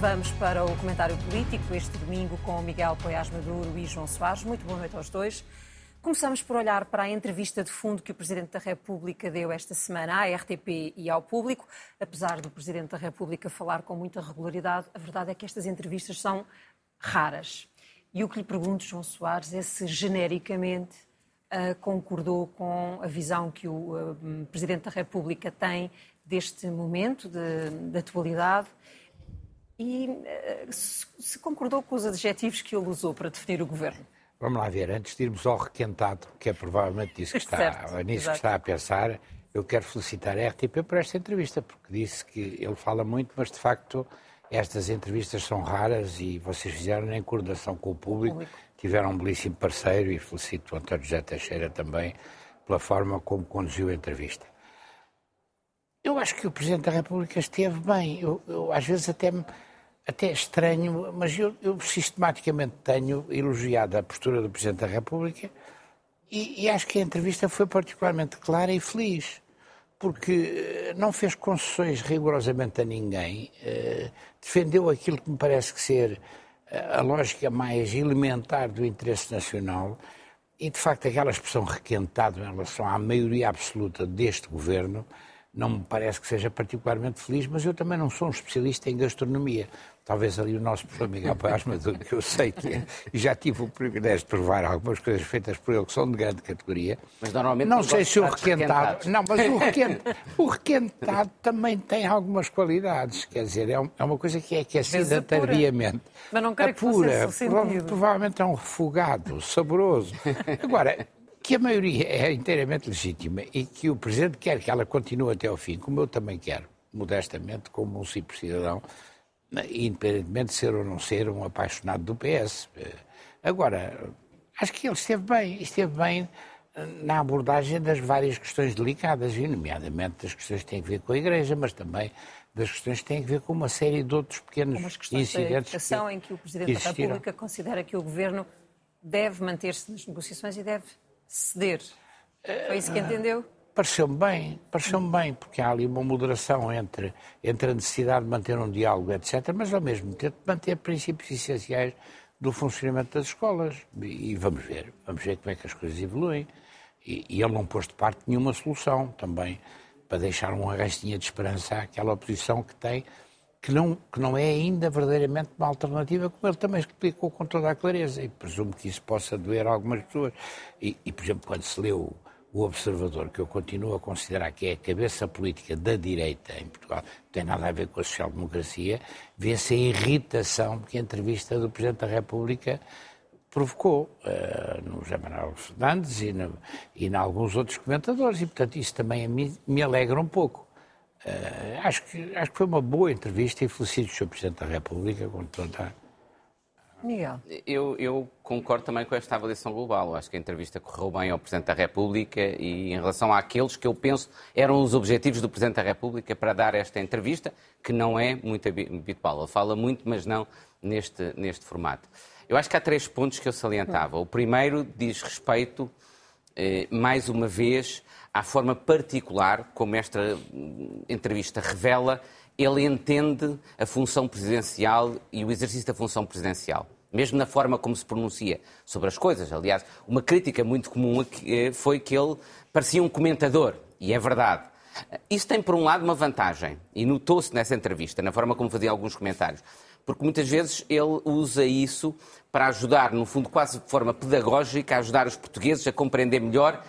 vamos para o comentário político este domingo com Miguel Poiás Maduro e João Soares. Muito boa noite aos dois. Começamos por olhar para a entrevista de fundo que o Presidente da República deu esta semana à RTP e ao público. Apesar do Presidente da República falar com muita regularidade, a verdade é que estas entrevistas são raras. E o que lhe pergunto, João Soares, é se genericamente uh, concordou com a visão que o uh, Presidente da República tem deste momento de, de atualidade e uh, se, concordou com os adjetivos que ele usou para definir o governo. Vamos lá ver, antes de irmos ao requentado, que é provavelmente isso que está, certo, nisso que está a pensar, eu quero felicitar a RTP por esta entrevista, porque disse que ele fala muito, mas de facto estas entrevistas são raras e vocês fizeram em coordenação com o público, público. tiveram um belíssimo parceiro e felicito o António José Teixeira também pela forma como conduziu a entrevista. Eu acho que o Presidente da República esteve bem. Eu, eu às vezes até me até estranho, mas eu, eu, sistematicamente tenho elogiado a postura do Presidente da República e, e, acho que a entrevista foi particularmente clara e feliz, porque eh, não fez concessões rigorosamente a ninguém, eh, defendeu aquilo que me parece que ser eh, a lógica mais elementar do interesse nacional e, de facto, aquela expressão requentado em relação à maioria absoluta deste governo não me parece que seja particularmente feliz, mas eu também não sou um especialista em gastronomia. Talvez ali o nosso professor Miguel Paz Maduro, que eu sei que é, e já tive o privilégio de provar algumas coisas feitas por ele que são de grande categoria. Mas normalmente não sei se o requentado. Não, mas o requentado, o requentado também tem algumas qualidades. Quer dizer, é, é uma coisa que é aquecida tardiamente. Mas não quero pura, que prova, provavelmente é um refogado, saboroso. Agora, que a maioria é inteiramente legítima e que o Presidente quer que ela continue até ao fim, como eu também quero, modestamente, como um simples cidadão, independentemente de ser ou não ser um apaixonado do PS. Agora, acho que ele esteve bem, esteve bem na abordagem das várias questões delicadas, e nomeadamente das questões que têm a ver com a Igreja, mas também das questões que têm a ver com uma série de outros pequenos incidentes. Da educação que, em que o Presidente da República considera que o Governo deve manter-se nas negociações e deve ceder. Foi isso que entendeu? Pareceu-me bem, pareceu-me bem, porque há ali uma moderação entre, entre a necessidade de manter um diálogo, etc., mas ao mesmo tempo manter princípios essenciais do funcionamento das escolas. E, e vamos ver, vamos ver como é que as coisas evoluem. E, e ele não pôs de parte nenhuma solução também, para deixar uma restinha de esperança àquela oposição que tem, que não, que não é ainda verdadeiramente uma alternativa, como ele também explicou com toda a clareza, e presumo que isso possa doer a algumas pessoas. E, e por exemplo, quando se leu o Observador, que eu continuo a considerar que é a cabeça política da direita em Portugal, não tem nada a ver com a social-democracia, vê-se a irritação que a entrevista do Presidente da República provocou uh, no José Manuel Fernandes e, no, e em alguns outros comentadores, e portanto isso também me alegra um pouco. Uh, acho, que, acho que foi uma boa entrevista e felicito o Sr. Presidente da República com toda Miguel. Eu, eu, concordo também com esta avaliação global. Eu acho que a entrevista correu bem ao Presidente da República e em relação àqueles que eu penso eram os objetivos do Presidente da República para dar esta entrevista, que não é muito habitual. Ele fala muito, mas não neste, neste formato. Eu acho que há três pontos que eu salientava. O primeiro diz respeito, eh, mais uma vez, à forma particular como esta hum, entrevista revela ele entende a função presidencial e o exercício da função presidencial. Mesmo na forma como se pronuncia sobre as coisas. Aliás, uma crítica muito comum eh, foi que ele parecia um comentador, e é verdade. Isso tem, por um lado, uma vantagem, e notou-se nessa entrevista, na forma como fazia alguns comentários, porque muitas vezes ele usa isso para ajudar, no fundo, quase de forma pedagógica, a ajudar os portugueses a compreender melhor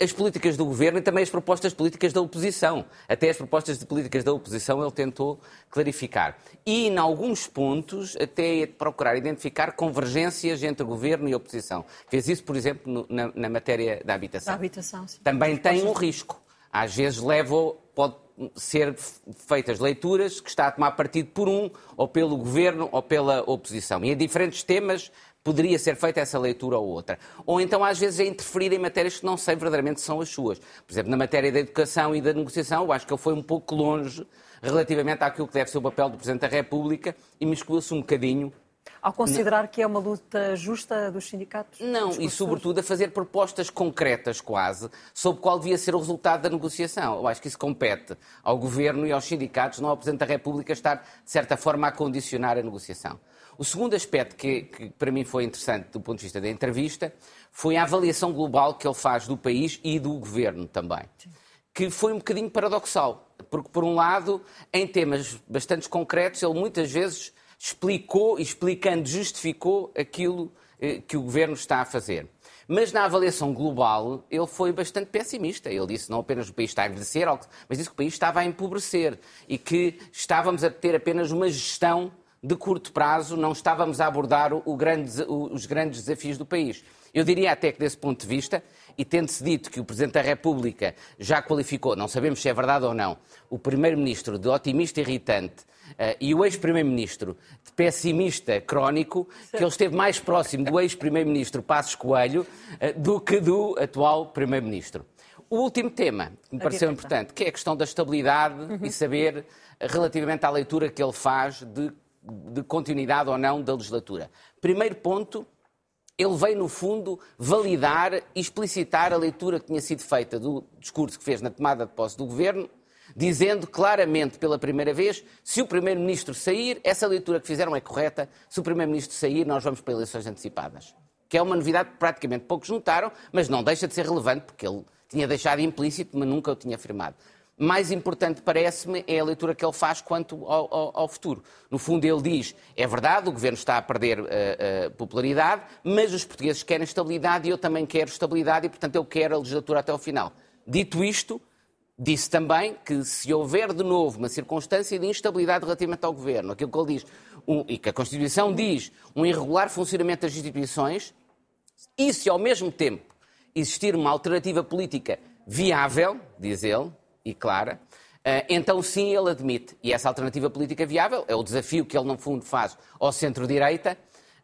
as políticas do governo e também as propostas políticas da oposição. Até as propostas de políticas da oposição ele tentou clarificar. E, em alguns pontos, até procurar identificar convergências entre governo e oposição. Fez isso, por exemplo, na, na matéria da habitação. Da habitação, sim. Também tem um risco. Às vezes leva, pode ser feitas leituras que está a tomar partido por um, ou pelo governo, ou pela oposição. E em diferentes temas poderia ser feita essa leitura ou outra. Ou então, às vezes, é interferir em matérias que não sei verdadeiramente são as suas. Por exemplo, na matéria da educação e da negociação, eu acho que ele foi um pouco longe relativamente àquilo que deve ser o papel do Presidente da República e miscula-se um bocadinho Ao considerar não. que é uma luta justa dos sindicatos? Não, dos e sobretudo a fazer propostas concretas, quase, sobre qual devia ser o resultado da negociação. Eu acho que isso compete ao Governo e aos sindicatos, não ao Presidente da República estar, de certa forma, a condicionar a negociação. O segundo aspecto que, que, para mim foi interessante do ponto de vista da entrevista foi a avaliação global que ele faz do país e do governo também. Sim. Que foi um bocadinho paradoxal, porque, por um lado, em temas bastante concretos, ele muitas vezes explicou, explicando, justificou aquilo eh, que o governo está a fazer. Mas na avaliação global, ele foi bastante pessimista. Ele disse não apenas que o país está a envelhecer, mas disse que o país estava a empobrecer e que estávamos a ter apenas uma gestão de curto prazo, não estávamos a abordar grande, os grandes desafios do país. Eu diria até que, desse ponto de vista, e tendo-se dito que o Presidente da República já qualificou, não sabemos se é verdade ou não, o Primeiro-Ministro de otimista irritante uh, e o ex-Primeiro-Ministro de pessimista crónico, que ele esteve mais próximo do ex-Primeiro-Ministro Passos Coelho uh, do que do atual Primeiro-Ministro. O último tema que me pareceu importante, que é a questão da estabilidade uhum. e saber relativamente à leitura que ele faz de de continuidade ou não da legislatura. Primeiro ponto, ele veio, no fundo, validar e explicitar a leitura que tinha sido feita do discurso que fez na tomada de posse do governo, dizendo claramente pela primeira vez: se o Primeiro-Ministro sair, essa leitura que fizeram é correta, se o Primeiro-Ministro sair, nós vamos para eleições antecipadas. Que é uma novidade que praticamente poucos notaram, mas não deixa de ser relevante, porque ele tinha deixado implícito, mas nunca o tinha afirmado mais importante, parece-me, é a leitura que ele faz quanto ao, ao, ao, futuro. No fundo, ele diz: é verdade, o governo está a perder uh, uh, popularidade, mas os portugueses querem estabilidade e eu também quero estabilidade e, portanto, eu quero a legislatura até ao final. Dito isto, disse também que se houver de novo uma circunstância de instabilidade relativamente ao governo, aquilo que ele diz, um, e que a Constituição diz, um irregular funcionamento das instituições, e se ao mesmo tempo existir uma alternativa política viável, diz ele, e clara, eh, então sim ele admite. E essa alternativa política viável é o desafio que ele, no fundo, faz ao centro-direita.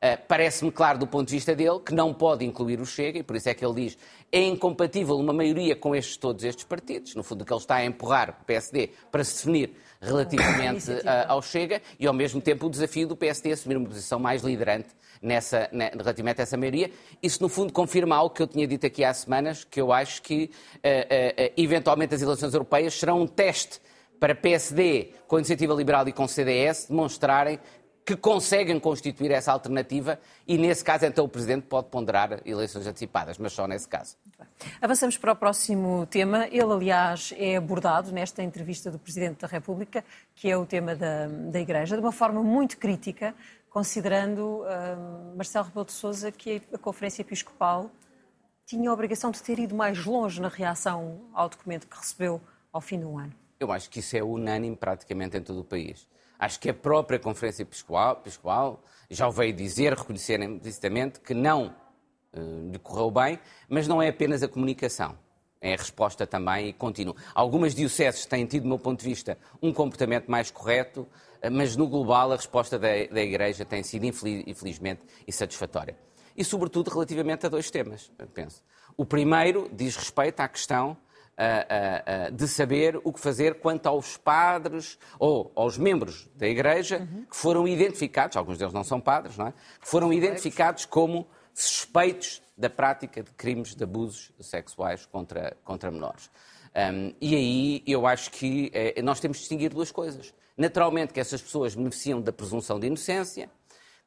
Eh, parece-me claro, do ponto de vista dele, que não pode incluir o Chega, e por isso é que ele diz é incompatível uma maioria com estes, todos estes partidos. No fundo, o que ele está a empurrar o PSD para se definir relativamente uh, ao Chega e, ao mesmo tempo, o desafio do PSD assumir uma posição mais liderante nessa, relativamente a essa maioria. Isso, no fundo, confirma algo que eu tinha dito aqui há semanas, que eu acho que, uh, uh, eventualmente, as eleições europeias serão um teste para PSD, com a Iniciativa Liberal e com o CDS, demonstrarem que conseguem constituir essa alternativa e, nesse caso, então o Presidente pode ponderar eleições antecipadas, mas só nesse caso. Avançamos para o próximo tema. Ele, aliás, é abordado nesta entrevista do Presidente da República, que é o tema da, da Igreja, de uma forma muito crítica, considerando uh, Marcelo Rebelo de Sousa que a Conferência Episcopal tinha a obrigação de ter ido mais longe na reação ao documento que recebeu ao fim do ano. Eu acho que isso é unânime praticamente em todo o país. Acho que a própria Conferência Episcopal, já o veio dizer, reconhecer implicitamente, que não uh, lhe correu bem, mas não é apenas a comunicação. É a resposta também e continua. Algumas dioceses têm tido, do meu ponto de vista, um comportamento mais correto, uh, mas no global a resposta da, da Igreja tem sido, infeliz, infelizmente, insatisfatória. E, sobretudo, relativamente a dois temas, penso. O primeiro diz respeito à questão uh, uh, de saber o que fazer quanto aos padres ou aos membros da Igreja uhum. que foram identificados, alguns deles não são padres, não é? que foram identificados como suspeitos da prática de crimes de abusos sexuais contra, contra menores. Um, e aí eu acho que eh, nós temos de distinguir duas coisas. Naturalmente que essas pessoas beneficiam da presunção de inocência,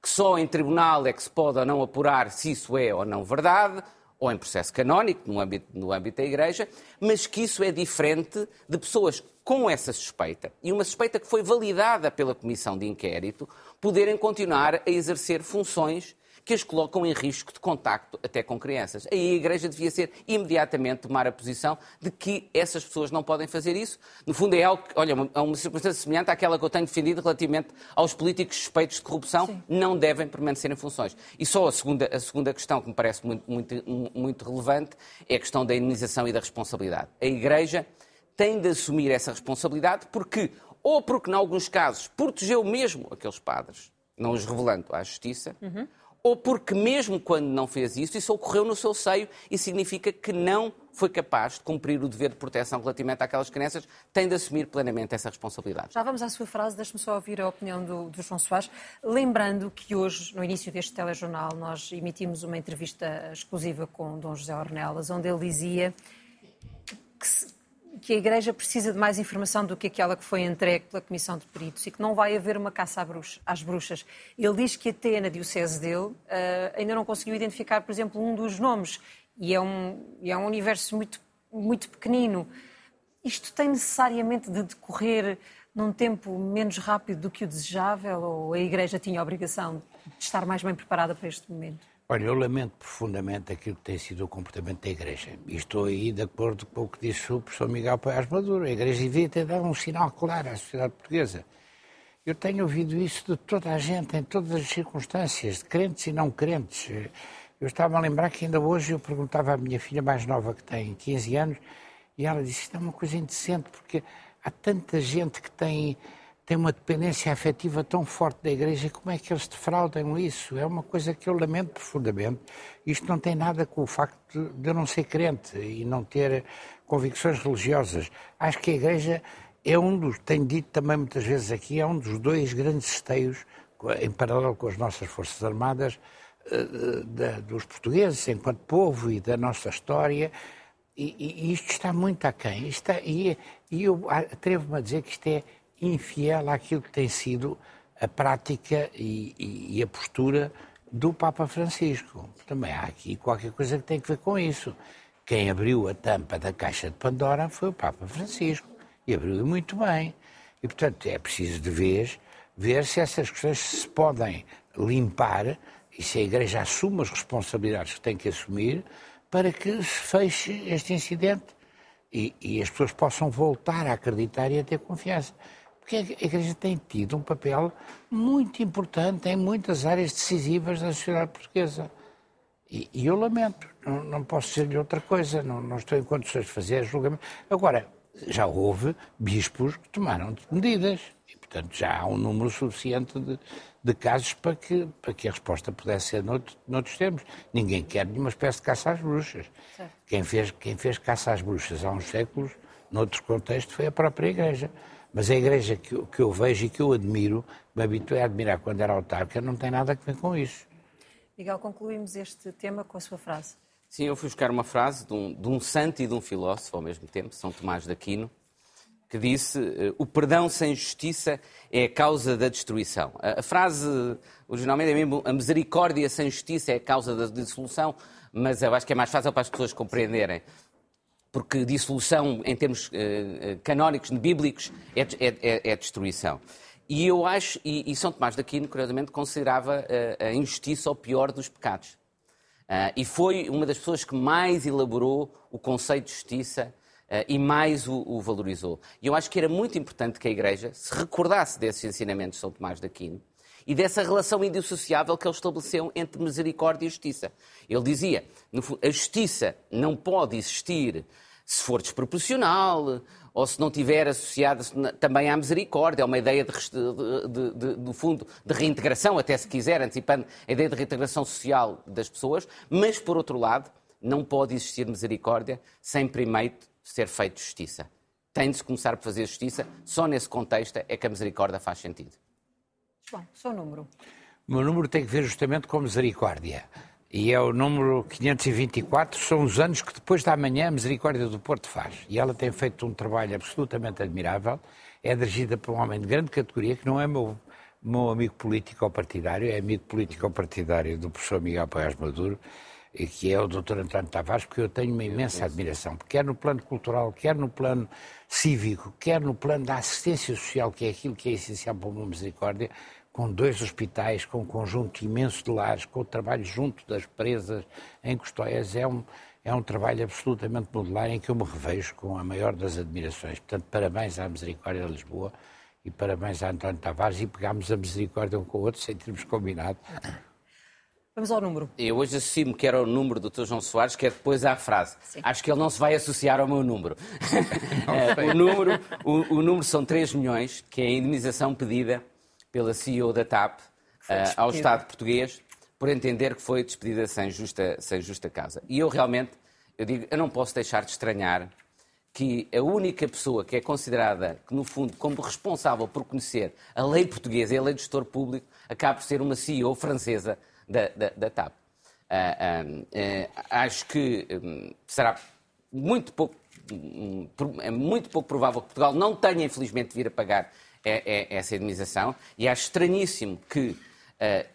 que só em tribunal é que se pode ou não apurar se isso é ou não verdade, ou em processo canónico, no âmbito, no âmbito da Igreja, mas que isso é diferente de pessoas com essa suspeita, e uma suspeita que foi validada pela Comissão de Inquérito, poderem continuar a exercer funções que as colocam em risco de contacto até com crianças. Aí a Igreja devia ser imediatamente tomar a posição de que essas pessoas não podem fazer isso. No fundo, é algo, olha, é uma circunstância semelhante àquela que eu tenho defendido relativamente aos políticos suspeitos de corrupção, Sim. não devem permanecer em funções. E só a segunda, a segunda questão que me parece muito, muito, muito relevante é a questão da indenização e da responsabilidade. A Igreja tem de assumir essa responsabilidade porque, ou porque, em alguns casos, protegeu mesmo aqueles padres, não os revelando à Justiça, uhum ou porque, mesmo quando não fez isso, isso ocorreu no seu seio e significa que não foi capaz de cumprir o dever de proteção relativamente àquelas crianças, tem de assumir plenamente essa responsabilidade. Já vamos à sua frase, deixe-me só ouvir a opinião do, do, João Soares. Lembrando que hoje, no início deste telejornal, nós emitimos uma entrevista exclusiva com Dom José Ornelas, onde ele dizia que, que a Igreja precisa de mais informação do que aquela que foi entregue pela Comissão de Peritos e que não vai haver uma caça às bruxas. Ele diz que até na diocese dele uh, ainda não conseguiu identificar, por exemplo, um dos nomes e é um, é um universo muito, muito pequenino. Isto tem necessariamente de decorrer num tempo menos rápido do que o desejável ou a Igreja tinha a obrigação de estar mais bem preparada para este momento? Olha, eu lamento profundamente aquilo que tem sido o comportamento da Igreja. E estou aí de acordo com o que disse o professor Miguel Paiás Maduro. A Igreja devia ter dado um sinal claro à sociedade portuguesa. Eu tenho ouvido isso de toda a gente, em todas as circunstâncias, de crentes e não crentes. Eu estava a lembrar que ainda hoje eu perguntava à minha filha mais nova, que tem 15 anos, e ela disse: Isto é uma coisa indecente, porque há tanta gente que tem tem uma dependência afetiva tão forte da Igreja, como é que eles defraudam isso? É uma coisa que eu lamento profundamente. Isto não tem nada com o facto de eu não ser crente e não ter convicções religiosas. Acho que a Igreja é um dos, tenho dito também muitas vezes aqui, é um dos dois grandes esteios, em paralelo com as nossas Forças Armadas, eh, dos portugueses enquanto povo e da nossa história. E, e isto está muito aquém. É, e, e eu atrevo-me a dizer que isto é infiel àquilo que tem sido a prática e, e, e, a postura do Papa Francisco. Também há aqui qualquer coisa que tem a ver com isso. Quem abriu a tampa da caixa de Pandora foi o Papa Francisco e abriu muito bem. E, portanto, é preciso de vez ver se essas questões se podem limpar e se a Igreja assume as responsabilidades que tem que assumir para que se feche este incidente e, e as pessoas possam voltar a acreditar e a ter confiança porque a Igreja tem tido um papel muito importante em muitas áreas decisivas da sociedade portuguesa. E, e eu lamento, não, não posso dizer-lhe outra coisa, não, não, estou em condições de fazer julgamento. Agora, já houve bispos que tomaram medidas e, portanto, já há um número suficiente de, de casos para que, para que a resposta pudesse ser noutro, noutros termos. Ninguém quer nenhuma espécie de caça às bruxas. Quem fez, quem fez caça às bruxas há uns séculos, noutro contexto, foi a própria Igreja. Mas a igreja que, que eu vejo e que eu admiro, me habituei a admirar quando era autarca, não tem nada a ver com isso. Miguel, concluímos este tema com a sua frase. Sim, eu fui buscar uma frase de um, de um santo e de um filósofo ao mesmo tempo, São Tomás de Aquino, que disse: eh, O perdão sem justiça é a causa da destruição. A, a frase originalmente é mesmo: A misericórdia sem justiça é a causa da dissolução, mas eu acho que é mais fácil para as pessoas compreenderem porque dissolução, em termos uh, canónicos, bíblicos, é, é, é, destruição. E eu acho, e, e São Tomás de Aquino, curiosamente, considerava uh, a injustiça o pior dos pecados. Uh, e foi uma das pessoas que mais elaborou o conceito de justiça uh, e mais o, o, valorizou. E eu acho que era muito importante que a Igreja se recordasse desses ensinamentos de São Tomás de Aquino e dessa relação indissociável que ele estabeleceu entre misericórdia e justiça. Ele dizia, a justiça não pode existir se for desproporcional ou se não tiver associada também à misericórdia, é uma ideia de, de, de, do fundo de reintegração, até se quiser, antecipando a ideia de reintegração social das pessoas, mas, por outro lado, não pode existir misericórdia sem primeiro ser feita justiça. Tem de se começar por fazer justiça, só nesse contexto é que a misericórdia faz sentido. Bom, seu número. O meu número tem que ver justamente com misericórdia. E é o número 524, são os anos que depois da manhã a Misericórdia do Porto faz. E ela tem feito um trabalho absolutamente admirável. É dirigida por um homem de grande categoria, que não é meu, meu amigo político ou partidário, é amigo político ou partidário do professor Miguel Paiás Maduro, que é o Dr. António Tavares, porque eu tenho uma imensa admiração, quer no plano cultural, quer no plano cívico, quer no plano da assistência social, que é aquilo que é essencial para uma misericórdia, com dois hospitais, com um conjunto imenso de lares, com o trabalho junto das presas em Custóias, é um, é um trabalho absolutamente modular em que eu me revejo com a maior das admirações. Portanto, parabéns à Misericórdia de Lisboa e parabéns a António Tavares e pegámos a Misericórdia um com o outro sem termos combinado. Vamos ao número. Eu hoje assumo que era o número do Dr. João Soares, que é depois à frase. Sim. Acho que ele não se vai associar ao meu número. o, número o, o número são 3 milhões, que é a indemnização pedida pela CEO da TAP uh, ao Estado português por entender que foi despedida sem justa, sem justa causa. E eu realmente, eu digo, eu não posso deixar de estranhar que a única pessoa que é considerada, que no fundo, como responsável por conhecer a lei portuguesa e a lei do gestor público, acabe por ser uma CEO francesa da, da, da TAP. Uh, uh, acho que um, será muito pouco, um, é muito pouco provável que Portugal não tenha, infelizmente, de vir a pagar é, é, essa indemnização e acho estranhíssimo que,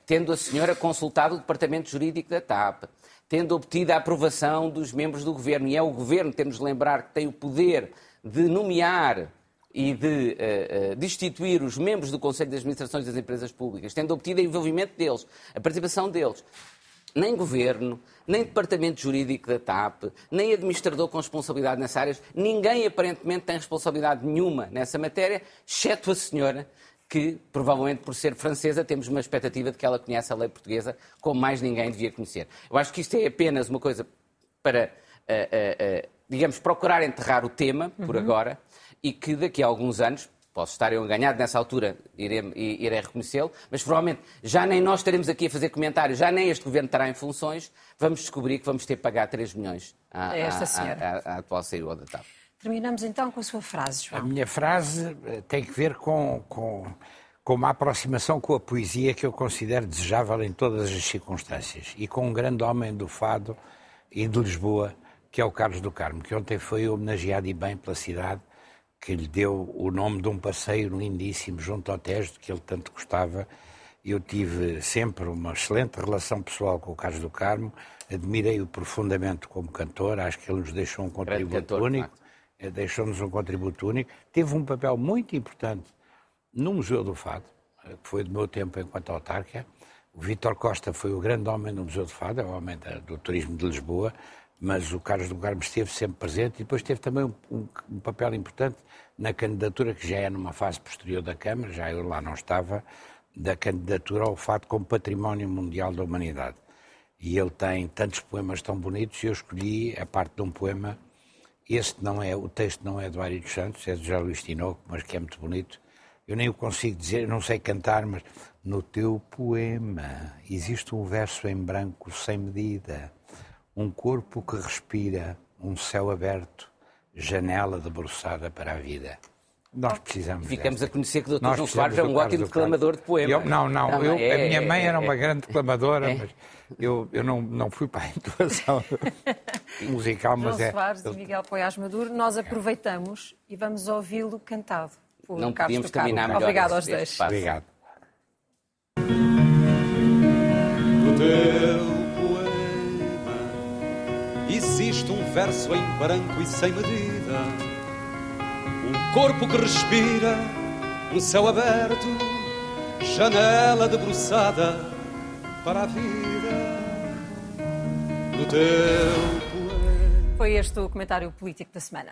tendo a senhora consultado o Departamento Jurídico da TAP, tendo obtido a aprovação dos membros do governo, e é o governo, temos de lembrar, que tem o poder de nomear e de uh, uh, destituir os membros do Conselho de Administrações das Empresas Públicas, tendo obtido o envolvimento deles, a participação deles, nem governo, nem departamento jurídico da TAP, nem administrador com responsabilidade nessa área, ninguém aparentemente tem responsabilidade nenhuma nessa matéria, exceto a senhora, que, provavelmente por ser francesa, temos uma expectativa de que ela conheça a lei portuguesa como mais ninguém devia conhecer. Eu acho que isto é apenas uma coisa para, uh, digamos, procurar enterrar o tema, por uhum. agora, e que daqui a alguns anos, posso estar eu enganado nessa altura, irei, irei reconhecê-lo, mas provavelmente já nem nós estaremos aqui a fazer comentários, já nem este governo estará em funções, vamos descobrir que vamos ter que pagar 3 milhões à, esta senhora. à, à, à atual CEO da TAP. Terminamos então com a sua frase, João. A minha frase eh, tem que ver com, com, com uma aproximação com a poesia que eu considero desejável em todas as circunstâncias e com um grande homem do fado e de Lisboa, que é o Carlos do Carmo, que ontem foi homenageado e bem pela cidade, que lhe deu o nome de um passeio lindíssimo junto ao Tejo, que ele tanto gostava. Eu tive sempre uma excelente relação pessoal com o Carlos do Carmo, admirei-o profundamente como cantor, acho que ele nos deixou um contributo cantor, único. Eh, deixou-nos um contributo único, teve um papel muito importante no Museu do Fado, eh, que foi do meu tempo enquanto autarca. O Vítor Costa foi o grande homem do Museu do Fado, é o homem do turismo de Lisboa, mas o Carlos do Carmo esteve sempre presente e depois teve também um, um, um, papel importante na candidatura, que já é numa fase posterior da Câmara, já eu lá não estava, da candidatura ao Fado como Património Mundial da Humanidade. E ele tem tantos poemas tão bonitos e eu escolhi a parte de um poema este não é, o texto não é do Ari dos Santos, é do José Luís Tinoco, mas que é muito bonito. Eu nem o consigo dizer, não sei cantar, mas no teu poema existe um verso em branco sem medida, um corpo que respira, um céu aberto, janela debruçada para a vida. Nós precisamos. Ficamos desta. a conhecer que o Dr. João Soares é um ótimo declamador de poemas. Eu, não, não, não eu, é, a minha mãe era uma é, grande declamadora, é. mas eu, eu não, não fui para a intuação musical, mas João é. Soares e Miguel Poiás Maduro, nós aproveitamos e vamos ouvi-lo cantado por não Carlos podíamos terminar melhor Obrigado aos dois. Obrigado. Existe um verso em branco e sem medida, um corpo que respira, um céu aberto, janela debruçada para a vida no teu poema. Foi este o comentário político da semana.